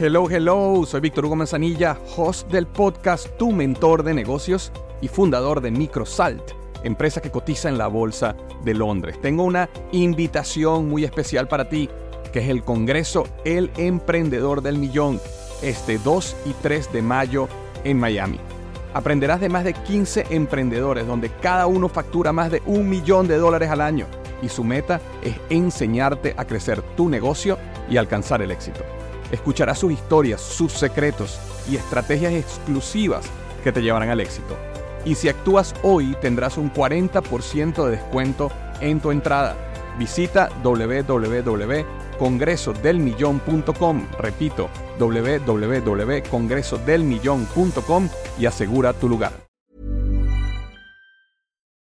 Hello, hello, soy Víctor Hugo Manzanilla, host del podcast Tu Mentor de Negocios y fundador de Microsalt, empresa que cotiza en la Bolsa de Londres. Tengo una invitación muy especial para ti, que es el Congreso El Emprendedor del Millón, este 2 y 3 de mayo en Miami. Aprenderás de más de 15 emprendedores, donde cada uno factura más de un millón de dólares al año y su meta es enseñarte a crecer tu negocio y alcanzar el éxito. Escucharás sus historias, sus secretos y estrategias exclusivas que te llevarán al éxito. Y si actúas hoy tendrás un 40% de descuento en tu entrada. Visita www.congresodelmillón.com, repito, www.congresodelmillón.com y asegura tu lugar.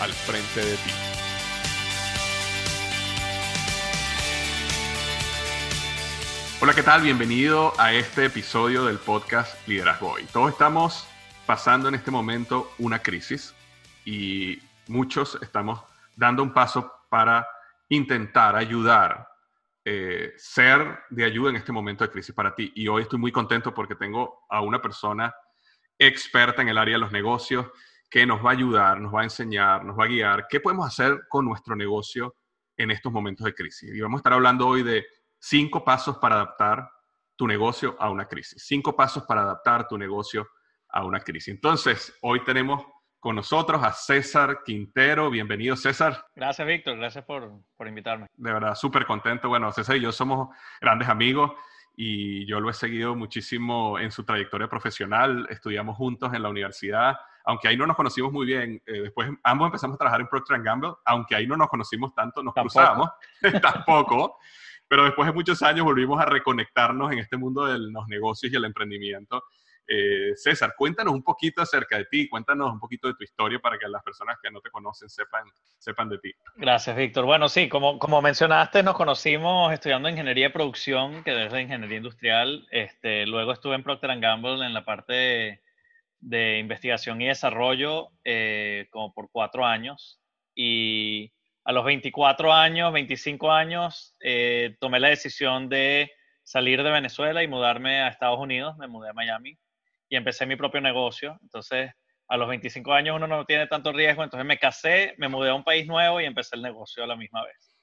al frente de ti. Hola, ¿qué tal? Bienvenido a este episodio del podcast Liderazgo Hoy. Todos estamos pasando en este momento una crisis y muchos estamos dando un paso para intentar ayudar, eh, ser de ayuda en este momento de crisis para ti. Y hoy estoy muy contento porque tengo a una persona experta en el área de los negocios que nos va a ayudar, nos va a enseñar, nos va a guiar qué podemos hacer con nuestro negocio en estos momentos de crisis. Y vamos a estar hablando hoy de Cinco pasos para adaptar tu negocio a una crisis. Cinco pasos para adaptar tu negocio a una crisis. Entonces, hoy tenemos con nosotros a César Quintero. Bienvenido, César. Gracias, Víctor. Gracias por, invitarme. De verdad, súper contento. Bueno, César y yo somos grandes amigos y yo lo he seguido muchísimo en su trayectoria profesional. Estudiamos juntos en la universidad, aunque ahí no nos conocimos muy bien. Eh, después ambos empezamos a trabajar en Procter Gamble, aunque ahí no nos conocimos tanto, nos cruzamos tampoco. Pero después de muchos años volvimos a reconectarnos en este mundo de los negocios y el emprendimiento. Eh, César, cuéntanos un poquito acerca de ti, cuéntanos un poquito de tu historia para que las personas que no te conocen sepan, sepan de ti. Gracias, Víctor. Bueno, sí, como, como mencionaste, nos conocimos estudiando ingeniería de producción, que es de ingeniería industrial. Este, luego estuve en Procter Gamble en la parte de, investigación y desarrollo eh, como por cuatro años. Y a los 24 años, 25 años, eh, tomé la decisión de salir de Venezuela y mudarme a Estados Unidos. Me mudé a Miami y empecé mi propio negocio. Entonces, a los 25 años uno no tiene tanto riesgo. Entonces me casé, me mudé a un país nuevo y empecé el negocio a la misma vez.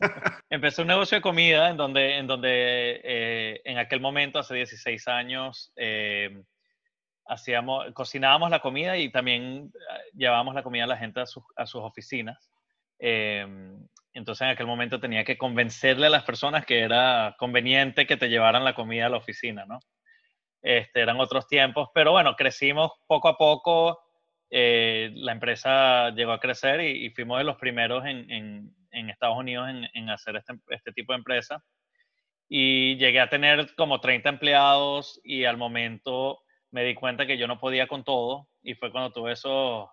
empecé un negocio de comida en donde, en, donde eh, en aquel momento, hace 16 años, eh, hacíamos, cocinábamos la comida y también llevábamos la comida a la gente a sus oficinas. Em, entonces en aquel momento tenía que convencerle a las personas que era conveniente que te llevaran la comida a la oficina, ¿no? Este, eran otros tiempos, pero bueno, crecimos poco a poco, eh, la empresa llegó a crecer y, fuimos de los primeros en, en, en Estados Unidos en, en hacer este, este, tipo de empresa. Y llegué a tener como 30 empleados y al momento me di cuenta que yo no podía con todo y fue cuando tuve esos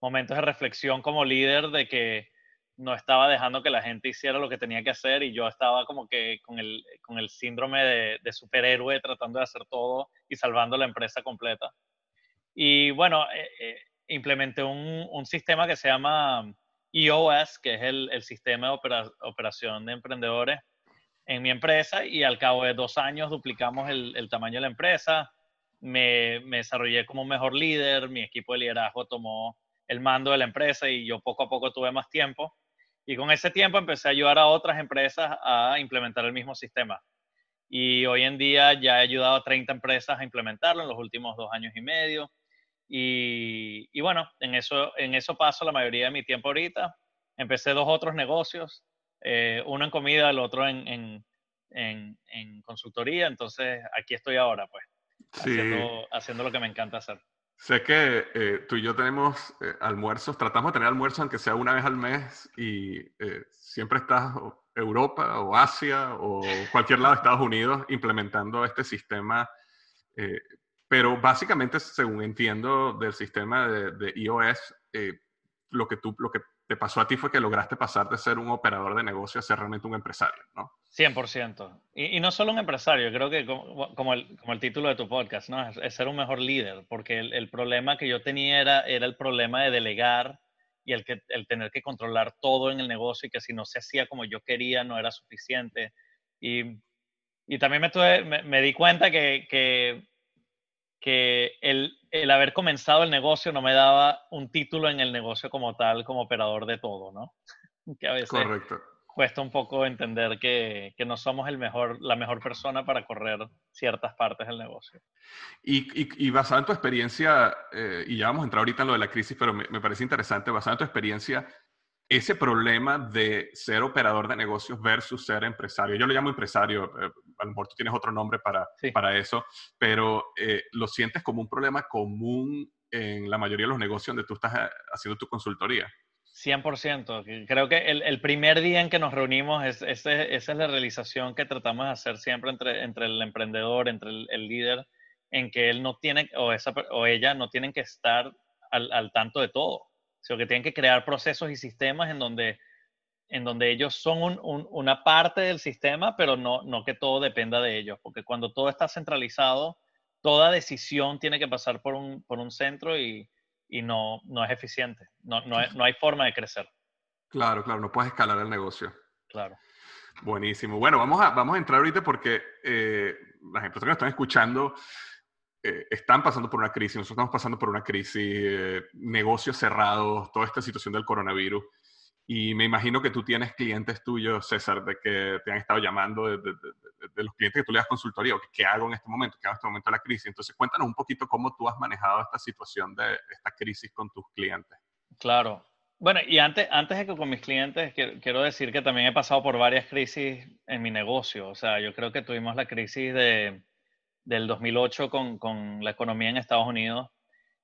momentos de reflexión como líder de que no estaba dejando que la gente hiciera lo que tenía que hacer y yo estaba como que con el, con el síndrome de, de superhéroe tratando de hacer todo y salvando la empresa completa. Y bueno, eh, eh, implementé un, un, sistema que se llama EOS, que es el, el sistema de operación de emprendedores en mi empresa y al cabo de dos años duplicamos el, el tamaño de la empresa. Me, desarrollé como mejor líder, mi equipo de liderazgo tomó el mando de la empresa y yo poco a poco tuve más tiempo. Y con ese tiempo empecé a ayudar a otras empresas a implementar el mismo sistema. Y hoy en día ya he ayudado a 30 empresas a implementarlo en los últimos dos años y medio. Y, y bueno, en eso, en eso paso la mayoría de mi tiempo ahorita. Empecé dos otros negocios, eh, uno en comida, el otro en, en, en, en, consultoría. Entonces aquí estoy ahora, pues, haciendo, haciendo lo que me encanta hacer. Sé que eh, tú y yo tenemos eh, almuerzos, tratamos de tener almuerzos aunque sea una vez al mes y eh, siempre estás Europa o Asia o cualquier lado de Estados Unidos implementando este sistema. pero básicamente, según entiendo del sistema de, de iOS, lo que tú, lo que te pasó a ti fue que lograste pasar de ser un operador de negocio a ser realmente un empresario, ¿no? 100%. Y, y no solo un empresario, creo que como, como, el, como el título de tu podcast, ¿no? Es, ser un mejor líder, porque el, el, problema que yo tenía era, era el problema de delegar y el, que, el tener que controlar todo en el negocio y que si no se hacía como yo quería no era suficiente. Y, y también me, tuve, me, me, di cuenta que, que, que el, el haber comenzado el negocio no me daba un título en el negocio como tal, como operador de todo, ¿no? Que a veces Correcto. cuesta un poco entender que, que, no somos el mejor, la mejor persona para correr ciertas partes del negocio. Y, y, y basado en tu experiencia, eh, y ya vamos a entrar ahorita en lo de la crisis, pero me, me parece interesante, basado en tu experiencia, ese problema de ser operador de negocios versus ser empresario. Yo lo llamo empresario, eh, a lo mejor tú tienes otro nombre para, sí. para eso, pero eh, lo sientes como un problema común en la mayoría de los negocios donde tú estás eh, haciendo tu consultoría. 100%. Creo que el, el primer día en que nos reunimos, es, esa es la realización que tratamos de hacer siempre entre, entre el emprendedor, entre el, el líder, en que él no tiene, o, esa, o ella no tienen que estar al, al tanto de todo sino que tienen que crear procesos y sistemas en donde, en donde ellos son un, un, una parte del sistema, pero no, no que todo dependa de ellos, porque cuando todo está centralizado, toda decisión tiene que pasar por un, por un centro y, y no, no es eficiente, no, no, no hay forma de crecer. Claro, claro, no puedes escalar el negocio. Claro. Buenísimo. Bueno, vamos a, vamos a entrar ahorita porque eh, las empresas que nos están escuchando eh, están pasando por una crisis, nosotros estamos pasando por una crisis, eh, negocios cerrados, toda esta situación del coronavirus. Y me imagino que tú tienes clientes tuyos, César, de que te han estado llamando, de, de, de, de los clientes que tú le das consultoría, o que, qué hago en este momento, qué hago en este momento de la crisis. Entonces, cuéntanos un poquito cómo tú has manejado esta situación de esta crisis con tus clientes. Claro. Bueno, y antes, antes de que con mis clientes, quiero, quiero decir que también he pasado por varias crisis en mi negocio. O sea, yo creo que tuvimos la crisis de, del 2008 con, con, la economía en Estados Unidos.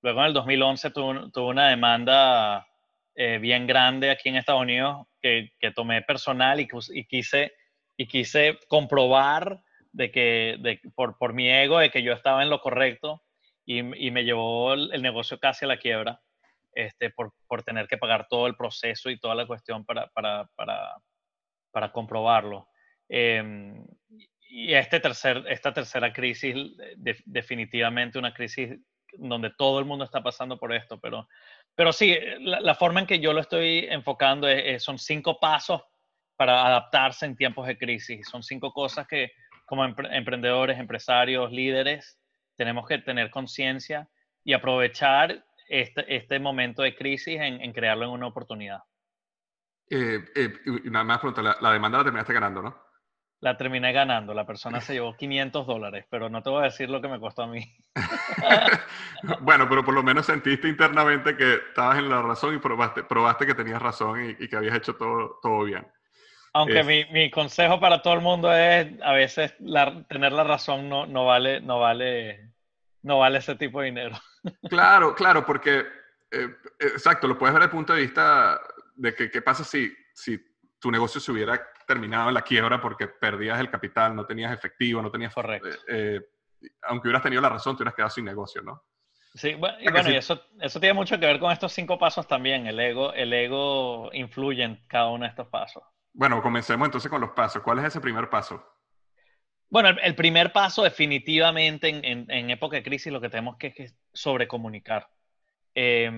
Luego en el 2011 tuvo, tuvo una demanda eh, bien grande aquí en Estados Unidos que, tomé personal y, quise, y quise comprobar de que, de, por, por mi ego de que yo estaba en lo correcto y, me llevó el, negocio casi a la quiebra este, por, por, tener que pagar todo el proceso y toda la cuestión para, para, para, para comprobarlo. Eh, y este tercer, esta tercera crisis, de, definitivamente una crisis donde todo el mundo está pasando por esto, pero, pero sí, la, forma en que yo lo estoy enfocando es, son cinco pasos para adaptarse en tiempos de crisis. Son cinco cosas que como empre emprendedores, empresarios, líderes, tenemos que tener conciencia y aprovechar este, este momento de crisis en, en crearlo en una oportunidad. Eh, eh, nada más pregunta, la, la demanda la terminaste ganando, ¿no? La terminé ganando. La persona se llevó 500 dólares, pero no te voy a decir lo que me costó a mí. bueno, pero por lo menos sentiste internamente que estabas en la razón y probaste, probaste que tenías razón y, y que habías hecho todo, todo bien. Aunque mi, mi, consejo para todo el mundo es a veces tener la razón no, no, vale, no, vale, no vale ese tipo de dinero. Claro, claro, porque, eh, exacto, lo puedes ver desde el punto de vista de que qué pasa si, si tu negocio se hubiera terminado en la quiebra porque perdías el capital, no tenías efectivo, no tenías... Correcto. Eh, aunque hubieras tenido la razón, te hubieras quedado sin negocio, ¿no? Sí, bueno, y, bueno, y eso, eso tiene mucho que ver con estos cinco pasos también. El ego, el ego influye en cada uno de estos pasos. Bueno, comencemos entonces con los pasos. ¿Cuál es ese primer paso? Bueno, el, primer paso definitivamente en, en, época de crisis lo que tenemos que es sobrecomunicar. Eh,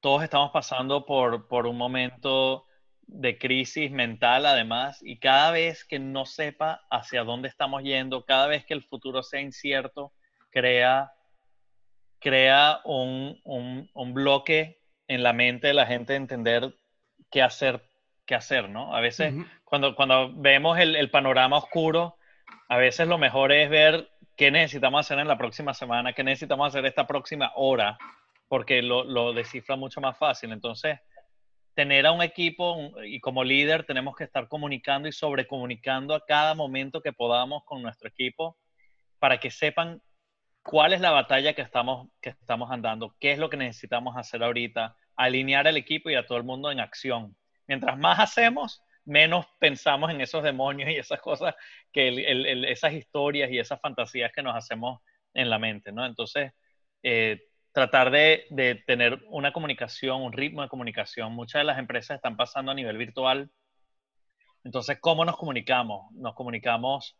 Todos estamos pasando por, por un momento de crisis mental además y cada vez que no sepa hacia dónde estamos yendo, cada vez que el futuro sea incierto, crea, crea un, un, un bloque en la mente de la gente de entender qué hacer, qué hacer, ¿no? A veces cuando, cuando vemos el, el, panorama oscuro, a veces lo mejor es ver qué necesitamos hacer en la próxima semana, qué necesitamos hacer esta próxima hora, porque lo, lo descifra mucho más fácil. Entonces, tener a un equipo y como líder tenemos que estar comunicando y sobrecomunicando a cada momento que podamos con nuestro equipo para que sepan cuál es la batalla que estamos, que estamos andando, qué es lo que necesitamos hacer ahorita, alinear al equipo y a todo el mundo en acción. Mientras más hacemos, menos pensamos en esos demonios y esas cosas, que esas historias y esas fantasías que nos hacemos en la mente, ¿no? Entonces, eh, tratar de, tener una comunicación, un ritmo de comunicación. Muchas de las empresas están pasando a nivel virtual. Entonces, ¿cómo nos comunicamos? Nos comunicamos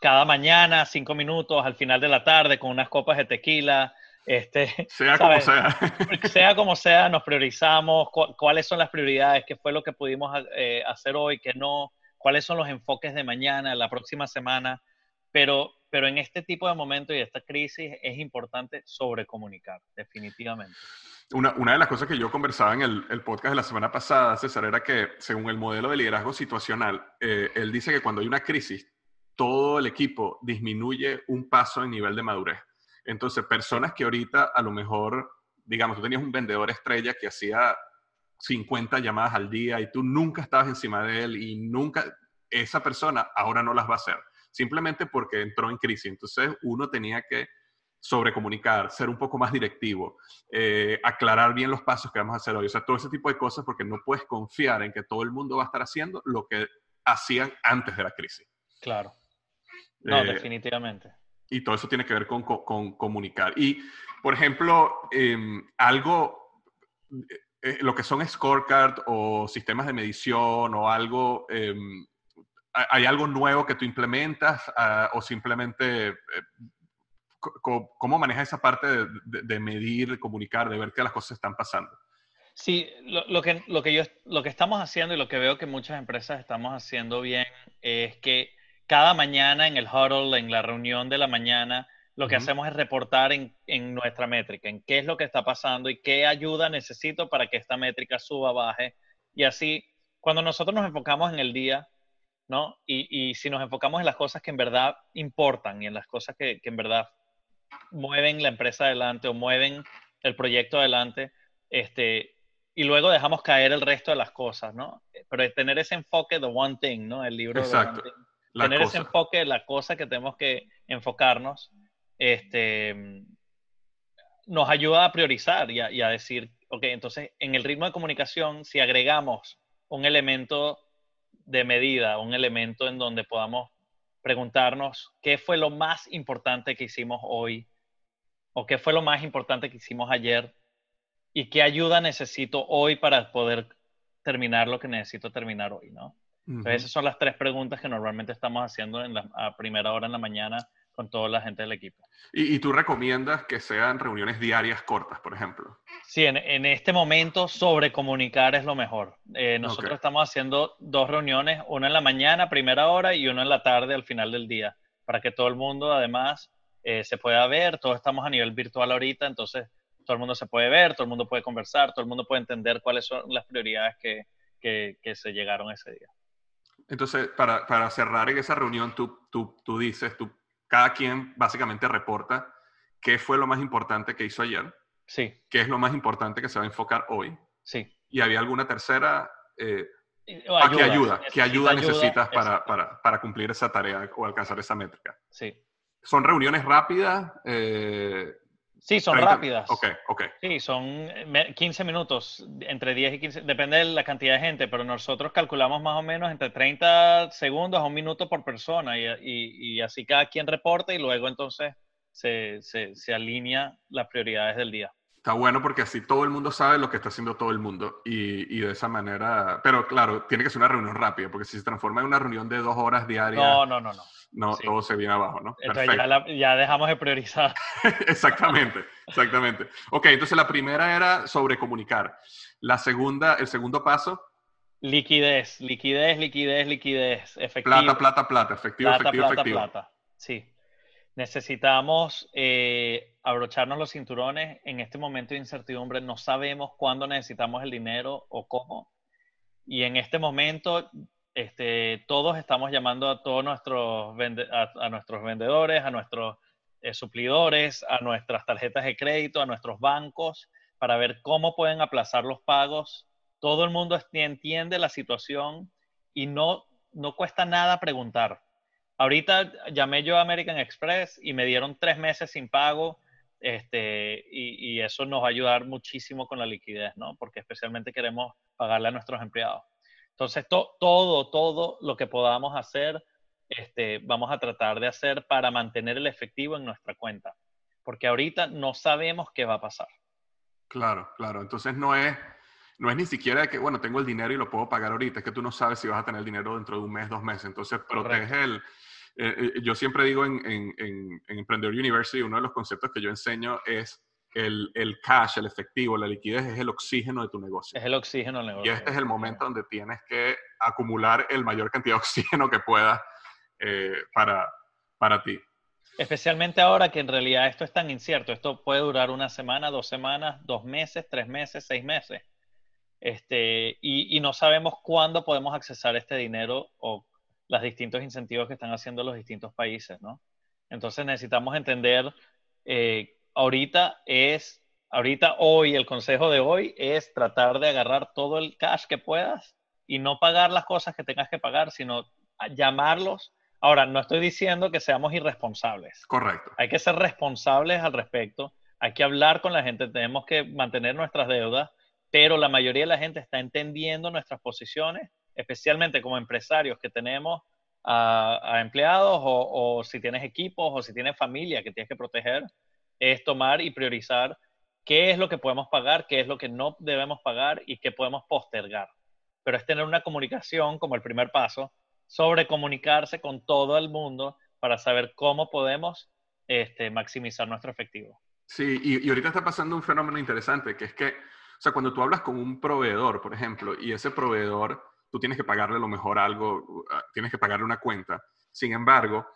cada mañana, cinco minutos, al final de la tarde, con unas copas de tequila. Este, sea como sea. sea como sea, nos priorizamos cuáles son las prioridades, qué fue lo que pudimos eh, hacer hoy, qué no, cuáles son los enfoques de mañana, la próxima semana. Pero pero en este tipo de momentos y esta crisis es importante sobrecomunicar, definitivamente. Una, de las cosas que yo conversaba en el, el, podcast de la semana pasada, César, era que según el modelo de liderazgo situacional, eh, él dice que cuando hay una crisis, todo el equipo disminuye un paso en nivel de madurez. Entonces, personas que ahorita a lo mejor, digamos, tú tenías un vendedor estrella que hacía 50 llamadas al día y tú nunca estabas encima de él y nunca, esa persona ahora no las va a hacer simplemente porque entró en crisis. Entonces uno tenía que sobrecomunicar, ser un poco más directivo, eh, aclarar bien los pasos que vamos a hacer hoy. O sea, todo ese tipo de cosas porque no puedes confiar en que todo el mundo va a estar haciendo lo que hacían antes de la crisis. Claro. No, eh, definitivamente. Y todo eso tiene que ver con, con, comunicar. Y, por ejemplo, em, algo, eh, lo que son scorecard o sistemas de medición o algo em, ¿Hay algo nuevo que tú implementas ah, o simplemente eh, cómo manejas esa parte de, medir, de comunicar, de ver que las cosas están pasando? Sí, lo, que, lo, que yo, lo que estamos haciendo y lo que veo que muchas empresas estamos haciendo bien es que cada mañana en el huddle, en la reunión de la mañana, lo que hacemos es reportar en, en, nuestra métrica, en qué es lo que está pasando y qué ayuda necesito para que esta métrica suba, baje. Y así, cuando nosotros nos enfocamos en el día, ¿no? Y, si nos enfocamos en las cosas que en verdad importan y en las cosas que, en verdad mueven la empresa adelante o mueven el proyecto adelante, este, y luego dejamos caer el resto de las cosas, ¿no? Pero tener ese enfoque de One Thing, ¿no? El libro Exacto. de tener ese enfoque de la cosa que tenemos que enfocarnos, este, nos ayuda a priorizar y a, y a decir, ok, entonces en el ritmo de comunicación, si agregamos un elemento de medida, un elemento en donde podamos preguntarnos qué fue lo más importante que hicimos hoy o qué fue lo más importante que hicimos ayer y qué ayuda necesito hoy para poder terminar lo que necesito terminar hoy, ¿no? esas son las tres preguntas que normalmente estamos haciendo en la, a primera hora en la mañana con toda la gente del equipo. ¿Y, tú recomiendas que sean reuniones diarias cortas, por ejemplo? Sí, en, este momento sobre comunicar es lo mejor. Eh, nosotros estamos haciendo dos reuniones, una en la mañana, primera hora, y una en la tarde, al final del día, para que todo el mundo además eh, se pueda ver. Todos estamos a nivel virtual ahorita, entonces todo el mundo se puede ver, todo el mundo puede conversar, todo el mundo puede entender cuáles son las prioridades que, que, que se llegaron ese día. Entonces, para, para, cerrar en esa reunión, tú, tú, tú dices, tú cada quien básicamente reporta qué fue lo más importante que hizo ayer. Sí. ¿Qué es lo más importante que se va a enfocar hoy? Sí. ¿Y había alguna tercera, eh, Ah, ¿Qué ayuda? ¿Qué ayuda, necesitas para, para, para, cumplir esa tarea o alcanzar esa métrica? Sí. ¿Son reuniones rápidas? Eh, sí, son rápidas. Ok, ok. Sí, son 15 minutos, entre 10 y 15, depende de la cantidad de gente, pero nosotros calculamos más o menos entre 30 segundos a un minuto por persona y, y, y así cada quien reporta y luego entonces se, se, se alinea las prioridades del día. Está bueno porque así todo el mundo sabe lo que está haciendo todo el mundo y, y, de esa manera, pero claro, tiene que ser una reunión rápida porque si se transforma en una reunión de dos horas diarias, no, no, no, no, no todo se viene abajo, ¿no? Entonces ya, ya, dejamos de priorizar. exactamente, exactamente. Ok, entonces la primera era sobre comunicar. La segunda, el segundo paso. Liquidez, liquidez, liquidez, liquidez, efectivo. Plata, plata, plata, efectivo, plata, efectivo, plata, efectivo. Plata. Sí necesitamos eh, abrocharnos los cinturones en este momento de incertidumbre. No sabemos cuándo necesitamos el dinero o cómo. Y en este momento, este, todos estamos llamando a todos nuestros, a, nuestros vendedores, a nuestros eh, suplidores, a nuestras tarjetas de crédito, a nuestros bancos, para ver cómo pueden aplazar los pagos. Todo el mundo entiende la situación y no, no cuesta nada preguntar Ahorita llamé yo a American Express y me dieron tres meses sin pago. Este, y, eso nos va a ayudar muchísimo con la liquidez, ¿no? Porque especialmente queremos pagarle a nuestros empleados. Entonces, todo, todo lo que podamos hacer, este, vamos a tratar de hacer para mantener el efectivo en nuestra cuenta. Porque ahorita no sabemos qué va a pasar. Claro, claro. Entonces, no es, no es ni siquiera que, bueno, tengo el dinero y lo puedo pagar ahorita, es que tú no sabes si vas a tener el dinero dentro de un mes, dos meses. Entonces, protege el, eh, eh, yo siempre digo en, en, en, Emprendedor University, uno de los conceptos que yo enseño es el, el, cash, el efectivo, la liquidez es el oxígeno de tu negocio. Es el oxígeno del negocio. Y este es el momento donde tienes que acumular el mayor cantidad de oxígeno que puedas eh, para, para ti. Especialmente ahora que en realidad esto es tan incierto. Esto puede durar una semana, dos semanas, dos meses, tres meses, seis meses. Este, y, y no sabemos cuándo podemos accesar este dinero o los distintos incentivos que están haciendo los distintos países, ¿no? Entonces necesitamos entender, eh, ahorita es, ahorita hoy, el consejo de hoy es tratar de agarrar todo el cash que puedas y no pagar las cosas que tengas que pagar, sino llamarlos. Ahora, no estoy diciendo que seamos irresponsables. Correcto. Hay que ser responsables al respecto, hay que hablar con la gente, tenemos que mantener nuestras deudas, pero la mayoría de la gente está entendiendo nuestras posiciones especialmente como empresarios que tenemos a, empleados o, si tienes equipos o si tienes familia que tienes que proteger, es tomar y priorizar qué es lo que podemos pagar, qué es lo que no debemos pagar y qué podemos postergar. Pero es tener una comunicación como el primer paso sobre comunicarse con todo el mundo para saber cómo podemos este, maximizar nuestro efectivo. Sí, y, y ahorita está pasando un fenómeno interesante, que es que, o sea, cuando tú hablas con un proveedor, por ejemplo, y ese proveedor tú tienes que pagarle lo mejor algo, tienes que pagarle una cuenta. Sin embargo,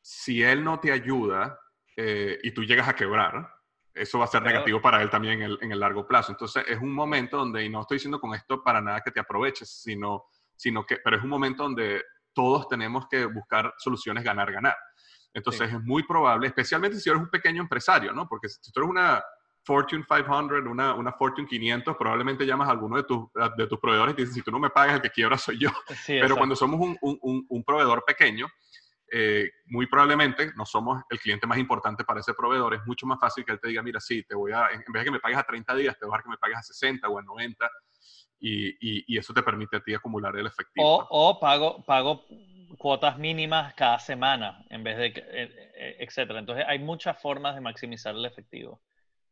si él no te ayuda eh, y tú llegas a quebrar, eso va a ser negativo para él también en el, largo plazo. Entonces, es un momento donde, y no estoy diciendo con esto para nada que te aproveches, sino, sino que, pero es un momento donde todos tenemos que buscar soluciones ganar-ganar. Entonces, es muy probable, especialmente si eres un pequeño empresario, ¿no? Porque si tú eres una, Fortune 500, una, una Fortune 500, probablemente llamas a alguno de tus, de tus proveedores y dices, si tú no me pagas, el que quiebra soy yo. Pero cuando somos un, un, un proveedor pequeño, eh, muy probablemente no somos el cliente más importante para ese proveedor. Es mucho más fácil que él te diga, mira, sí, te voy a, en vez de que me pagues a 30 días, te voy a dar que me pagues a 60 o a 90. Y, y, y eso te permite a ti acumular el efectivo. O, o pago, pago cuotas mínimas cada semana en vez de, eh, eh, etcétera. Entonces hay muchas formas de maximizar el efectivo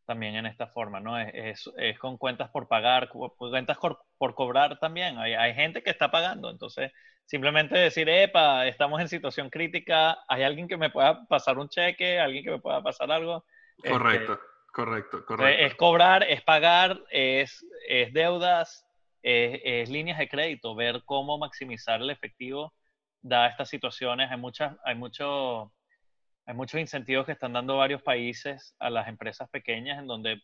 también en esta forma, ¿no? Es, es, con cuentas por pagar, cuentas por, cobrar también. Hay, hay, gente que está pagando, entonces simplemente decir, epa, estamos en situación crítica, hay alguien que me pueda pasar un cheque, alguien que me pueda pasar algo. Correcto, este, correcto, correcto. Es cobrar, es pagar, es, es deudas, es, es, líneas de crédito, ver cómo maximizar el efectivo da estas situaciones. Hay muchas, hay mucho hay muchos incentivos que están dando varios países a las empresas pequeñas en donde,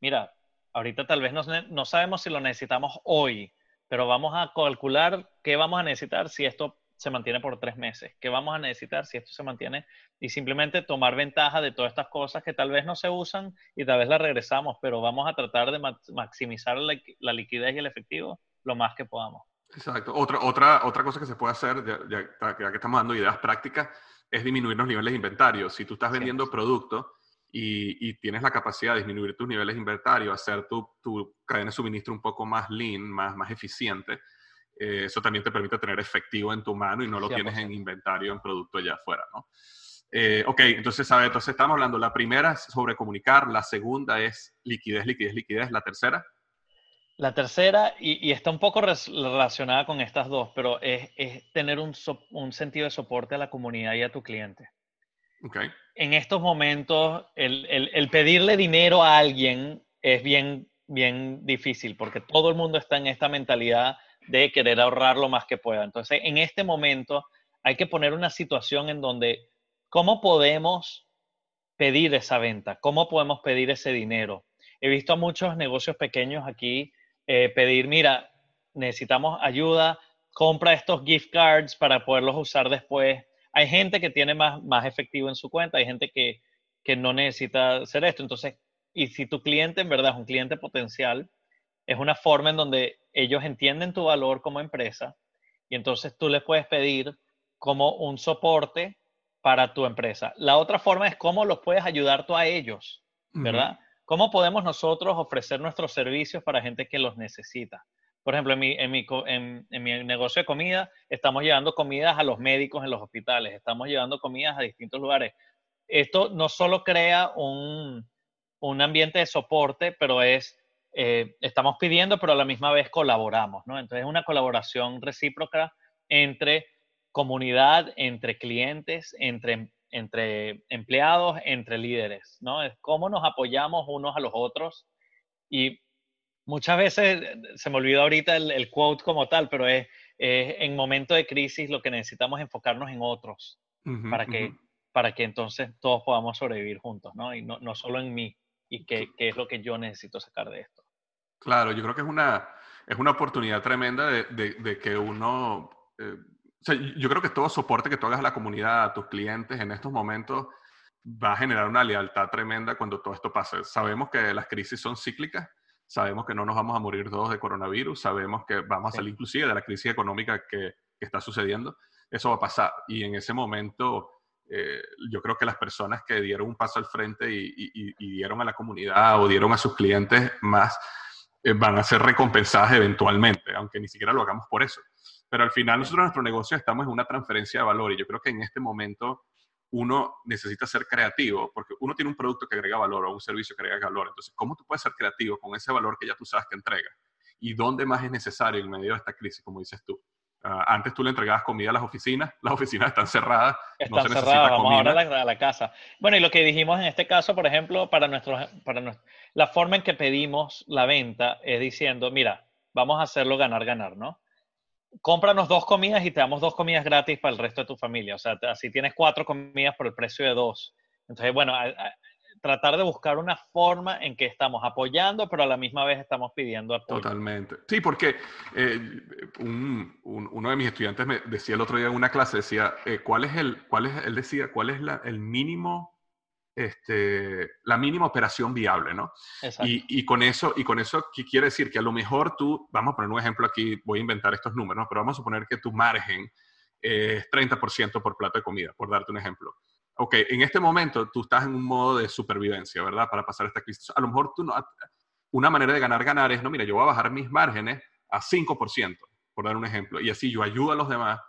mira, ahorita tal vez no, no sabemos si lo necesitamos hoy, pero vamos a calcular qué vamos a necesitar si esto se mantiene por tres meses, qué vamos a necesitar si esto se mantiene y simplemente tomar ventaja de todas estas cosas que tal vez no se usan y tal vez las regresamos, pero vamos a tratar de maximizar la, liquidez y el efectivo lo más que podamos. Exacto. Otra, otra, otra cosa que se puede hacer, ya, que estamos dando ideas prácticas, es disminuir los niveles de inventario. Si tú estás vendiendo producto y, tienes la capacidad de disminuir tus niveles de inventario, hacer tu, tu cadena de suministro un poco más lean, más, más eficiente, eh, eso también te permite tener efectivo en tu mano y no lo tienes en inventario, en producto allá afuera, ¿no? Eh, ok, entonces, ¿sabe? Entonces estamos hablando, la primera es sobre comunicar, la segunda es liquidez, liquidez, liquidez, la tercera. La tercera, y, está un poco relacionada con estas dos, pero es, tener un, un, sentido de soporte a la comunidad y a tu cliente. Okay. En estos momentos, el, el, el, pedirle dinero a alguien es bien, bien difícil, porque todo el mundo está en esta mentalidad de querer ahorrar lo más que pueda. Entonces, en este momento hay que poner una situación en donde, ¿cómo podemos pedir esa venta? ¿Cómo podemos pedir ese dinero? He visto a muchos negocios pequeños aquí eh, pedir, mira, necesitamos ayuda, compra estos gift cards para poderlos usar después. Hay gente que tiene más, más efectivo en su cuenta, hay gente que, que no necesita hacer esto. Entonces, y si tu cliente en verdad es un cliente potencial, es una forma en donde ellos entienden tu valor como empresa y entonces tú les puedes pedir como un soporte para tu empresa. La otra forma es cómo los puedes ayudar tú a ellos, ¿verdad? ¿Cómo podemos nosotros ofrecer nuestros servicios para gente que los necesita? Por ejemplo, en mi, negocio de comida, estamos llevando comidas a los médicos en los hospitales, estamos llevando comidas a distintos lugares. Esto no solo crea un, un ambiente de soporte, pero es eh, estamos pidiendo, pero a la misma vez colaboramos, ¿no? Entonces es una colaboración recíproca entre comunidad, entre clientes, entre, entre empleados, entre líderes, ¿no? Es cómo nos apoyamos unos a los otros y muchas veces, se me olvidó ahorita el, quote como tal, pero es, en momento de crisis lo que necesitamos es enfocarnos en otros para, que, para que entonces todos podamos sobrevivir juntos, ¿no? Y no, no solo en mí y qué, qué, es lo que yo necesito sacar de esto. Claro, yo creo que es una, es una oportunidad tremenda de, de, que uno... Eh, o sea, yo creo que todo soporte que tú hagas a la comunidad, a tus clientes en estos momentos, va a generar una lealtad tremenda cuando todo esto pase. Sabemos que las crisis son cíclicas, sabemos que no nos vamos a morir todos de coronavirus, sabemos que vamos a salir inclusive de la crisis económica que, que está sucediendo. Eso va a pasar. Y en ese momento eh, yo creo que las personas que dieron un paso al frente y, dieron a la comunidad o dieron a sus clientes más, eh, van a ser recompensadas eventualmente, aunque ni siquiera lo hagamos por eso. Pero al final nosotros en nuestro negocio estamos en una transferencia de valor y yo creo que en este momento uno necesita ser creativo porque uno tiene un producto que agrega valor o un servicio que agrega valor. Entonces, ¿cómo tú puedes ser creativo con ese valor que ya tú sabes que entrega? ¿Y dónde más es necesario en medio de esta crisis, como dices tú? Ah, antes tú le entregabas comida a las oficinas, las oficinas están cerradas. Están cerradas, vamos ahora a la, casa. Bueno, y lo que dijimos en este caso, por ejemplo, para, nuestros, para la forma en que pedimos la venta es diciendo, mira, vamos a hacerlo ganar, ganar, ¿no? Cómpranos dos comidas y te damos dos comidas gratis para el resto de tu familia. O sea, así tienes cuatro comidas por el precio de dos. Entonces, bueno, tratar de buscar una forma en que estamos apoyando, pero a la misma vez estamos pidiendo apoyo. Totalmente. Sí, porque eh, uno de mis estudiantes me decía el otro día en una clase, decía, eh, ¿cuál es el, cuál es, él decía, cuál es la, el mínimo, este, la mínima operación viable, ¿no? Y, y, con eso, y con eso, ¿qué quiere decir? Que a lo mejor tú, vamos a poner un ejemplo aquí, voy a inventar estos números, pero vamos a suponer que tu margen es 30% por plato de comida, por darte un ejemplo ok, en este momento tú estás en un modo de supervivencia, ¿verdad? Para pasar esta crisis. A lo mejor tú no, una manera de ganar, ganar es, no, mira, yo voy a bajar mis márgenes a 5%, por dar un ejemplo, y así yo ayudo a los demás,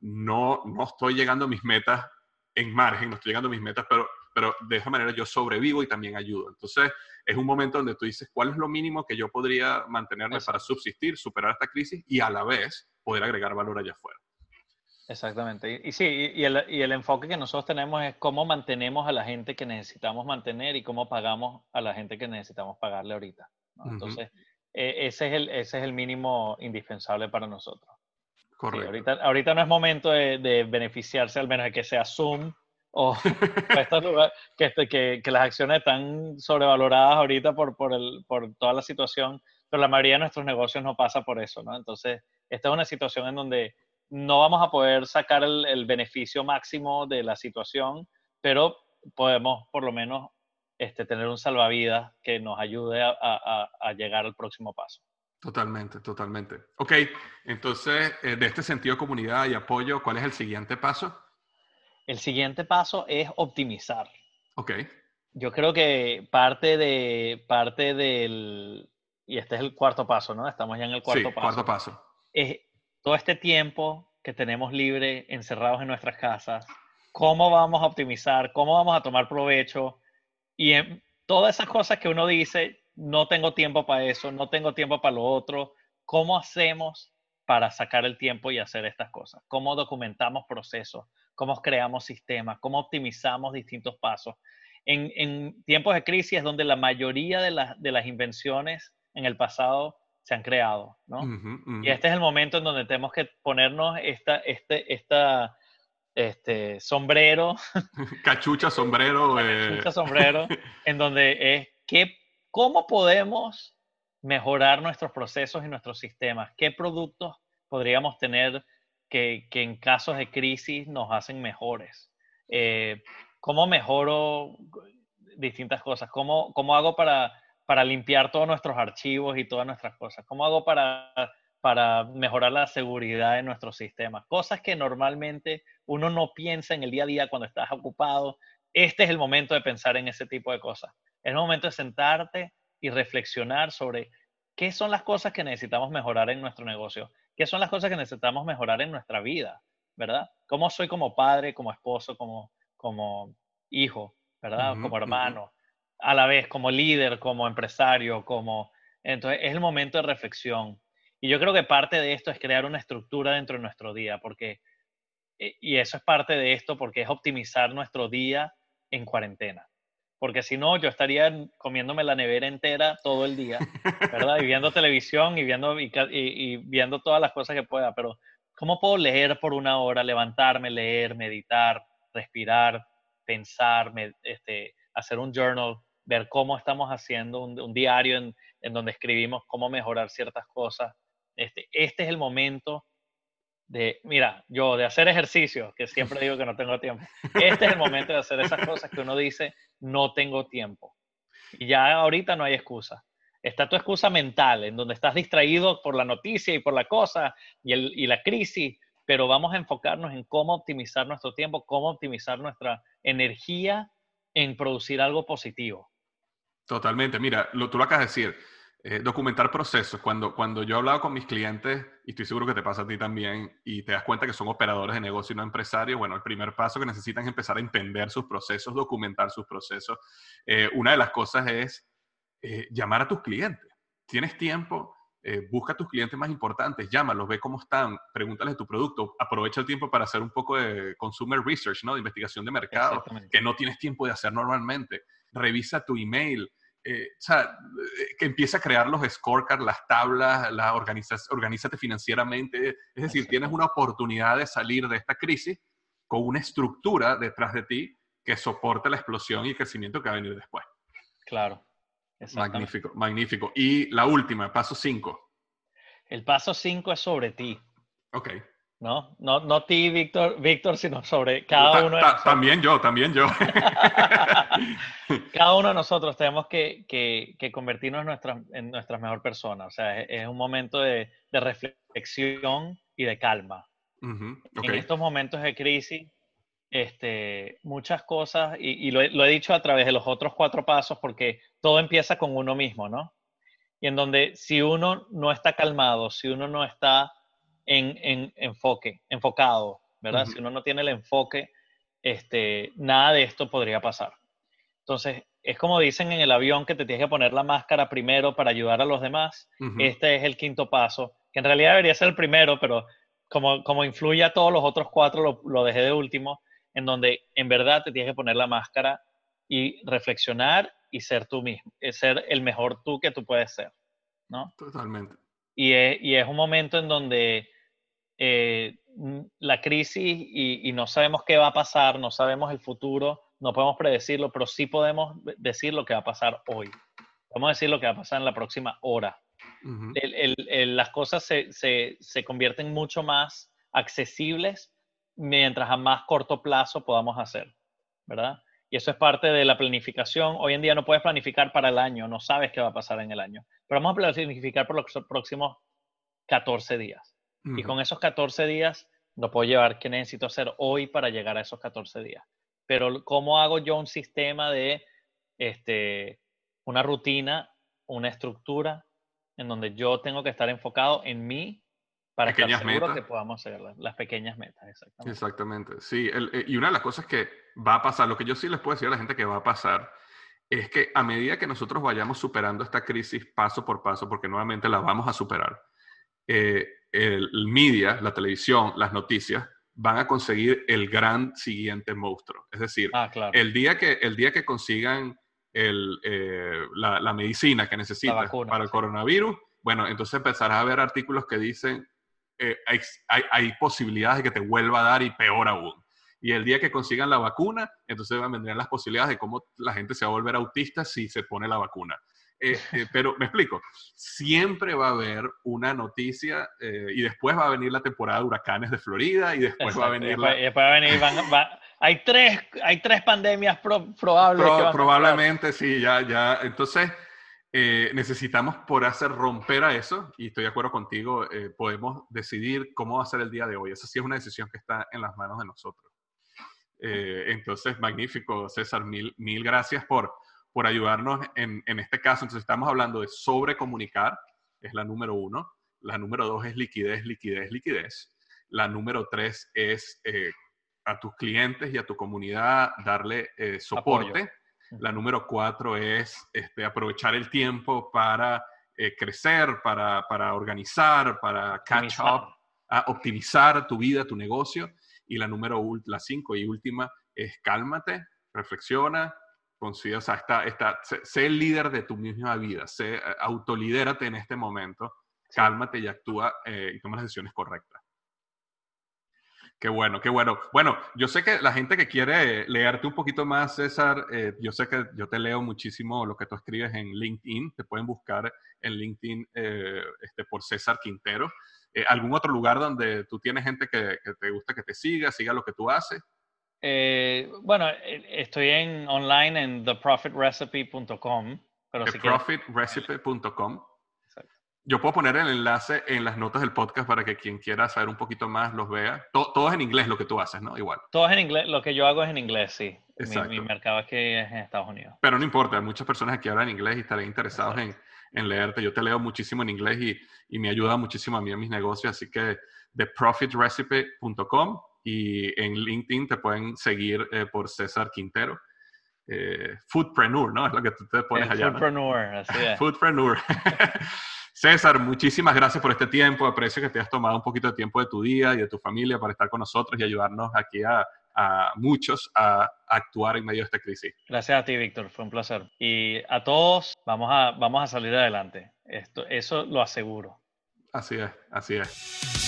no, no estoy llegando a mis metas en margen, no estoy llegando a mis metas, pero, pero de esa manera yo sobrevivo y también ayudo. Entonces, es un momento donde tú dices, ¿cuál es lo mínimo que yo podría mantenerme para subsistir, superar esta crisis y a la vez poder agregar valor allá afuera? Exactamente. Y, sí, y el, y el, enfoque que nosotros tenemos es cómo mantenemos a la gente que necesitamos mantener y cómo pagamos a la gente que necesitamos pagarle ahorita. Entonces, e, ese, es el, ese es el mínimo indispensable para nosotros. Correcto. ahorita, ahorita no es momento de, beneficiarse, al menos de que sea Zoom o que, este, que, que, las acciones están sobrevaloradas ahorita por, por, el, por toda la situación, pero la mayoría de nuestros negocios no pasa por eso, ¿no? Entonces, esta es una situación en donde no vamos a poder sacar el, beneficio máximo de la situación, pero podemos por lo menos este, tener un salvavidas que nos ayude a, llegar al próximo paso. Totalmente, totalmente. Ok, entonces, eh, de este sentido de comunidad y apoyo, ¿cuál es el siguiente paso? El siguiente paso es optimizar. Ok. Yo creo que parte de, parte del, y este es el cuarto paso, ¿no? Estamos ya en el cuarto sí, paso. cuarto paso. Es todo este tiempo que tenemos libre, encerrados en nuestras casas, cómo vamos a optimizar, cómo vamos a tomar provecho y en todas esas cosas que uno dice, no tengo tiempo para eso, no tengo tiempo para lo otro. ¿Cómo hacemos para sacar el tiempo y hacer estas cosas? ¿Cómo documentamos procesos? ¿Cómo creamos sistemas? ¿Cómo optimizamos distintos pasos? En, tiempos de crisis es donde la mayoría de, las invenciones en el pasado se han creado, ¿no? Y este es el momento en donde tenemos que ponernos esta, este, esta, este sombrero. Cachucha, sombrero. Eh. Cachucha, sombrero, en donde es qué ¿Cómo podemos mejorar nuestros procesos y nuestros sistemas? ¿Qué productos podríamos tener que, en casos de crisis nos hacen mejores? Eh, ¿Cómo mejoro distintas cosas? ¿Cómo, cómo hago para, para limpiar todos nuestros archivos y todas nuestras cosas? ¿Cómo hago para, para mejorar la seguridad de nuestros sistemas? Cosas que normalmente uno no piensa en el día a día cuando estás ocupado. Este es el momento de pensar en ese tipo de cosas. Es el momento de sentarte y reflexionar sobre qué son las cosas que necesitamos mejorar en nuestro negocio, qué son las cosas que necesitamos mejorar en nuestra vida, ¿verdad? ¿Cómo soy como padre, como esposo, como, como hijo, ¿verdad? como hermano, a la vez como líder, como empresario, como... Entonces es el momento de reflexión. Y yo creo que parte de esto es crear una estructura dentro de nuestro día, porque, eh, y eso es parte de esto, porque es optimizar nuestro día en cuarentena porque si no, yo estaría comiéndome la nevera entera todo el día, ¿verdad? Y viendo televisión y viendo, y, viendo todas las cosas que pueda, pero ¿cómo puedo leer por una hora, levantarme, leer, meditar, respirar, pensar, este, hacer un journal, ver cómo estamos haciendo un, diario en, en, donde escribimos cómo mejorar ciertas cosas? Este, este es el momento de, mira, yo de hacer ejercicio, que siempre digo que no tengo tiempo. Este es el momento de hacer esas cosas que uno dice, no tengo tiempo. Y ya ahorita no hay excusa. Está tu excusa mental, en donde estás distraído por la noticia y por la cosa y, el, y la crisis, pero vamos a enfocarnos en cómo optimizar nuestro tiempo, cómo optimizar nuestra energía en producir algo positivo. Totalmente. Mira, lo, tú lo acabas de decir eh, documentar procesos. Cuando, cuando yo he hablado con mis clientes, y estoy seguro que te pasa a ti también, y te das cuenta que son operadores de negocio y no empresarios, bueno, el primer paso que necesitan es empezar a entender sus procesos, documentar sus procesos. Eh, una de las cosas es eh, llamar a tus clientes. ¿Tienes tiempo? busca a tus clientes más importantes, llámalos, ve cómo están, pregúntales de tu producto, aprovecha el tiempo para hacer un poco de consumer research, ¿no? De investigación de mercado, que no tienes tiempo de hacer normalmente. Revisa tu email, eh, o sea, eh, que empiece a crear los scorecards, las tablas, la organízate financieramente. Es decir, tienes una oportunidad de salir de esta crisis con una estructura detrás de ti que soporte la explosión y el crecimiento que va a venir después. Claro. Magnífico, magnífico. Y la última, paso 5. El paso 5 es sobre ti. Ok. ¿No? No, no ti, Víctor, Víctor, sino sobre cada uno de nosotros. También yo, también yo. cada uno de nosotros tenemos que, que, convertirnos en nuestra, en nuestra mejor persona. O sea, es, un momento de, de, reflexión y de calma. En estos momentos de crisis, este, muchas cosas, y, y lo, lo, he dicho a través de los otros cuatro pasos, porque todo empieza con uno mismo, ¿no? Y en donde si uno no está calmado, si uno no está en, enfoque, enfocado, ¿verdad? Si uno no tiene el enfoque, este, nada de esto podría pasar. Entonces, es como dicen en el avión que te tienes que poner la máscara primero para ayudar a los demás. Este es el quinto paso, que en realidad debería ser el primero, pero como, como influye a todos los otros cuatro, lo, lo dejé de último, en donde en verdad te tienes que poner la máscara y reflexionar y ser tú mismo, eh, ser el mejor tú que tú puedes ser, ¿no? Totalmente. Y es, y es un momento en donde eh, la crisis y, no sabemos qué va a pasar, no sabemos el futuro, no podemos predecirlo, pero sí podemos decir lo que va a pasar hoy. Podemos decir lo que va a pasar en la próxima hora. las cosas se, se, convierten mucho más accesibles mientras a más corto plazo podamos hacer, ¿verdad? Y eso es parte de la planificación. Hoy en día no puedes planificar para el año, no sabes qué va a pasar en el año. Pero vamos a planificar por los próximos 14 días. Y con esos 14 días no puedo llevar qué necesito hacer hoy para llegar a esos 14 días. Pero ¿cómo hago yo un sistema de este, una rutina, una estructura en donde yo tengo que estar enfocado en mí para pequeñas estar seguro metas. que podamos hacer las, pequeñas metas, exactamente. Exactamente, sí. Eh, y una de las cosas que va a pasar, lo que yo sí les puedo decir a la gente que va a pasar, es que a medida que nosotros vayamos superando esta crisis paso por paso, porque nuevamente la vamos a superar, eh, el, el media, la televisión, las noticias, van a conseguir el gran siguiente monstruo. Es decir, Ah, claro. el, día que, el día que consigan el, eh, la, la medicina que necesitas vacuna, para el sí. coronavirus, bueno, entonces empezarás a ver artículos que dicen eh, hay, hay- hay posibilidades de que te vuelva a dar y peor aún. Y el día que consigan la vacuna, entonces vendrían las posibilidades de cómo la gente se va a volver autista si se pone la vacuna. Eh, pero me explico, siempre va a haber una noticia eh, y después va a venir la temporada de huracanes de Florida y después va a venir la, después, y después va a venir, van- va- hay, tres, hay tres pandemias pro- probables. Pro- que van a probablemente sí, ya, ya. Entonces, eh, necesitamos por hacer romper a eso, y estoy de acuerdo contigo, eh, podemos decidir cómo va a ser el día de hoy. Esa sí es una decisión que está en las manos de nosotros. Entonces, magnífico, César, mil, mil gracias por, por ayudarnos en, en este caso. Entonces, estamos hablando de sobrecomunicar, es la número uno. La número dos es liquidez, liquidez, liquidez. La número tres es eh, a tus clientes y a tu comunidad darle eh, soporte. La número cuatro es este, aprovechar el tiempo para eh, crecer, para, para organizar, para catch Optimizar. up, a optimizar tu vida, tu negocio. Y la número la cinco y última es cálmate, reflexiona, considera, o sea, está, está, sé, sé el líder de tu misma vida, sé, eh, autolidérate en este momento, cálmate y actúa eh, y toma las decisiones correctas. Qué bueno, qué bueno. Bueno, yo sé que la gente que quiere leerte un poquito más, César, eh, yo sé que yo te leo muchísimo lo que tú escribes en LinkedIn. Te pueden buscar en LinkedIn eh, este, por César Quintero. ¿Algún otro lugar donde tú tienes gente que, que te gusta que te siga, siga lo que tú haces? Eh, bueno, eh, estoy en online en theprofitrecipe.com, theprofitrecipe.com. Yo puedo poner el enlace en las notas del podcast para que quien quiera saber un poquito más los vea. To- todo es en inglés lo que tú haces, ¿no? Igual. todo es en inglés, lo que yo hago es en inglés, sí. Exacto. mi mercado aquí es en Estados Unidos. Pero no importa, hay muchas personas aquí hablan inglés y estaré interesados en, en leerte. Yo te leo muchísimo en inglés y, y me ayuda muchísimo a mí en mis negocios, así que theprofitrecipe.com y en LinkedIn te pueden seguir eh, por César Quintero. Eh, foodpreneur, ¿no? Es lo que tú te pones El allá. ¿no? Foodpreneur, así es. Foodpreneur. César, muchísimas gracias por este tiempo. Aprecio que te has tomado un poquito de tiempo de tu día y de tu familia para estar con nosotros y ayudarnos aquí a, a muchos a actuar en medio de esta crisis. Gracias a ti, Víctor, fue un placer. Y a todos, vamos a, vamos a salir adelante. Esto, eso lo aseguro. Así es, así es.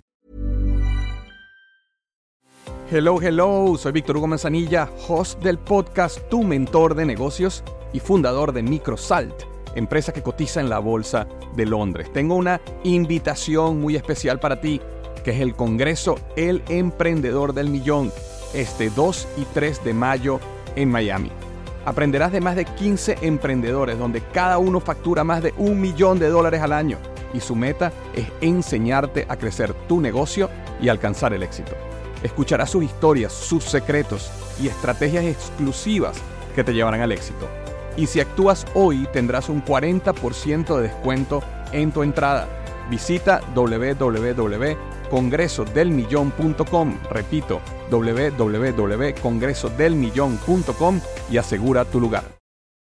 Hello, hello, soy Víctor Hugo Manzanilla, host del podcast Tu Mentor de Negocios y fundador de Microsalt, empresa que cotiza en la Bolsa de Londres. Tengo una invitación muy especial para ti, que es el Congreso El Emprendedor del Millón, este 2 y 3 de mayo en Miami. Aprenderás de más de 15 emprendedores donde cada uno factura más de un millón de dólares al año y su meta es enseñarte a crecer tu negocio y alcanzar el éxito. Escucharás sus historias, sus secretos y estrategias exclusivas que te llevarán al éxito. Y si actúas hoy tendrás un 40% de descuento en tu entrada. Visita www.congresodelmillón.com, repito, www.congresodelmillón.com y asegura tu lugar.